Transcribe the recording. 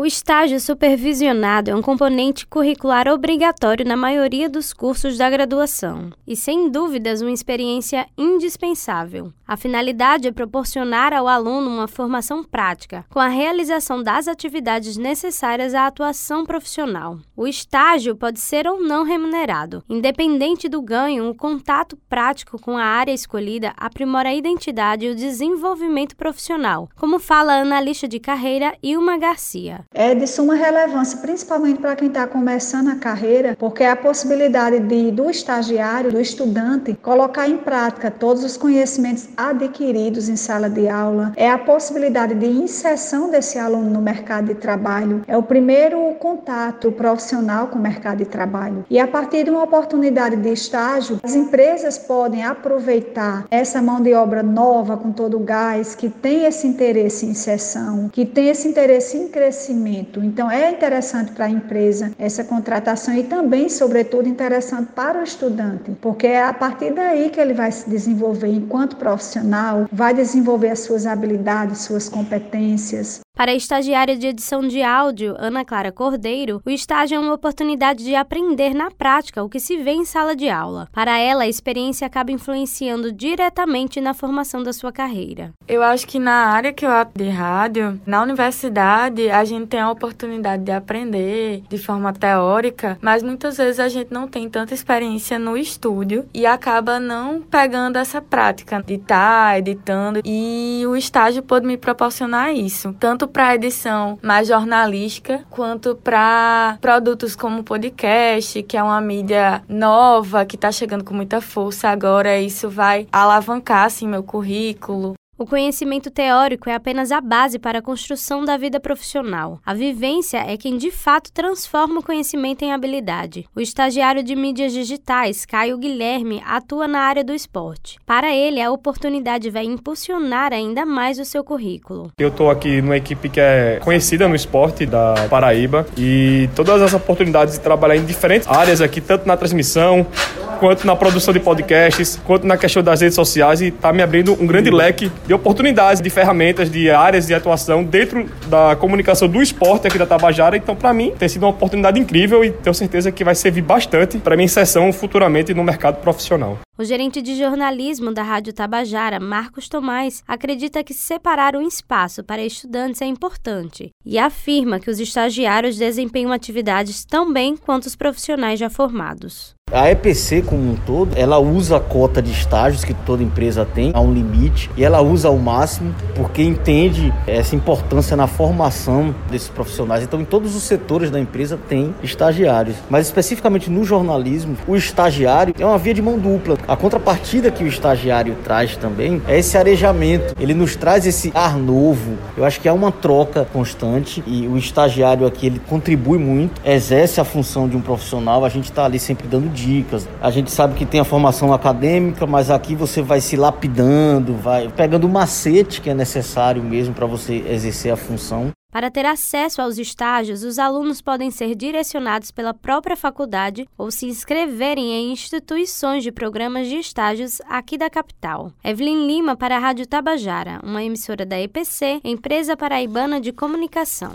O estágio supervisionado é um componente curricular obrigatório na maioria dos cursos da graduação e, sem dúvidas, uma experiência indispensável. A finalidade é proporcionar ao aluno uma formação prática, com a realização das atividades necessárias à atuação profissional. O estágio pode ser ou não remunerado. Independente do ganho, o contato prático com a área escolhida aprimora a identidade e o desenvolvimento profissional, como fala a analista de carreira Ilma Garcia é de suma relevância, principalmente para quem está começando a carreira, porque é a possibilidade de, do estagiário, do estudante, colocar em prática todos os conhecimentos adquiridos em sala de aula, é a possibilidade de inserção desse aluno no mercado de trabalho, é o primeiro contato profissional com o mercado de trabalho. E a partir de uma oportunidade de estágio, as empresas podem aproveitar essa mão de obra nova com todo o gás, que tem esse interesse em inserção, que tem esse interesse em crescimento Então, é interessante para a empresa essa contratação e também, sobretudo, interessante para o estudante, porque é a partir daí que ele vai se desenvolver enquanto profissional, vai desenvolver as suas habilidades, suas competências. Para a estagiária de edição de áudio, Ana Clara Cordeiro, o estágio é uma oportunidade de aprender na prática o que se vê em sala de aula. Para ela, a experiência acaba influenciando diretamente na formação da sua carreira. Eu acho que na área que eu de rádio, na universidade, a gente tem a oportunidade de aprender de forma teórica, mas muitas vezes a gente não tem tanta experiência no estúdio e acaba não pegando essa prática de estar editando. E o estágio pode me proporcionar isso, tanto para a edição mais jornalística, quanto para produtos como podcast, que é uma mídia nova que está chegando com muita força agora. Isso vai alavancar assim, meu currículo, o conhecimento teórico é apenas a base para a construção da vida profissional. A vivência é quem de fato transforma o conhecimento em habilidade. O estagiário de mídias digitais, Caio Guilherme, atua na área do esporte. Para ele, a oportunidade vai impulsionar ainda mais o seu currículo. Eu estou aqui numa equipe que é conhecida no esporte da Paraíba e todas as oportunidades de trabalhar em diferentes áreas aqui, tanto na transmissão, quanto na produção de podcasts, quanto na questão das redes sociais e está me abrindo um grande leque de oportunidades, de ferramentas, de áreas de atuação dentro da comunicação do esporte aqui da Tabajara. Então, para mim, tem sido uma oportunidade incrível e tenho certeza que vai servir bastante para minha inserção futuramente no mercado profissional. O gerente de jornalismo da Rádio Tabajara, Marcos Tomás, acredita que separar um espaço para estudantes é importante e afirma que os estagiários desempenham atividades tão bem quanto os profissionais já formados. A EPC como um todo, ela usa a cota de estágios que toda empresa tem, há um limite, e ela usa ao máximo porque entende essa importância na formação desses profissionais. Então, em todos os setores da empresa tem estagiários, mas especificamente no jornalismo, o estagiário é uma via de mão dupla. A contrapartida que o estagiário traz também é esse arejamento. Ele nos traz esse ar novo. Eu acho que é uma troca constante e o estagiário aqui ele contribui muito, exerce a função de um profissional. A gente está ali sempre dando dicas. A gente sabe que tem a formação acadêmica, mas aqui você vai se lapidando, vai pegando o macete que é necessário mesmo para você exercer a função. Para ter acesso aos estágios, os alunos podem ser direcionados pela própria faculdade ou se inscreverem em instituições de programas de estágios aqui da capital. Evelyn Lima para a Rádio Tabajara, uma emissora da EPC, Empresa Paraibana de Comunicação.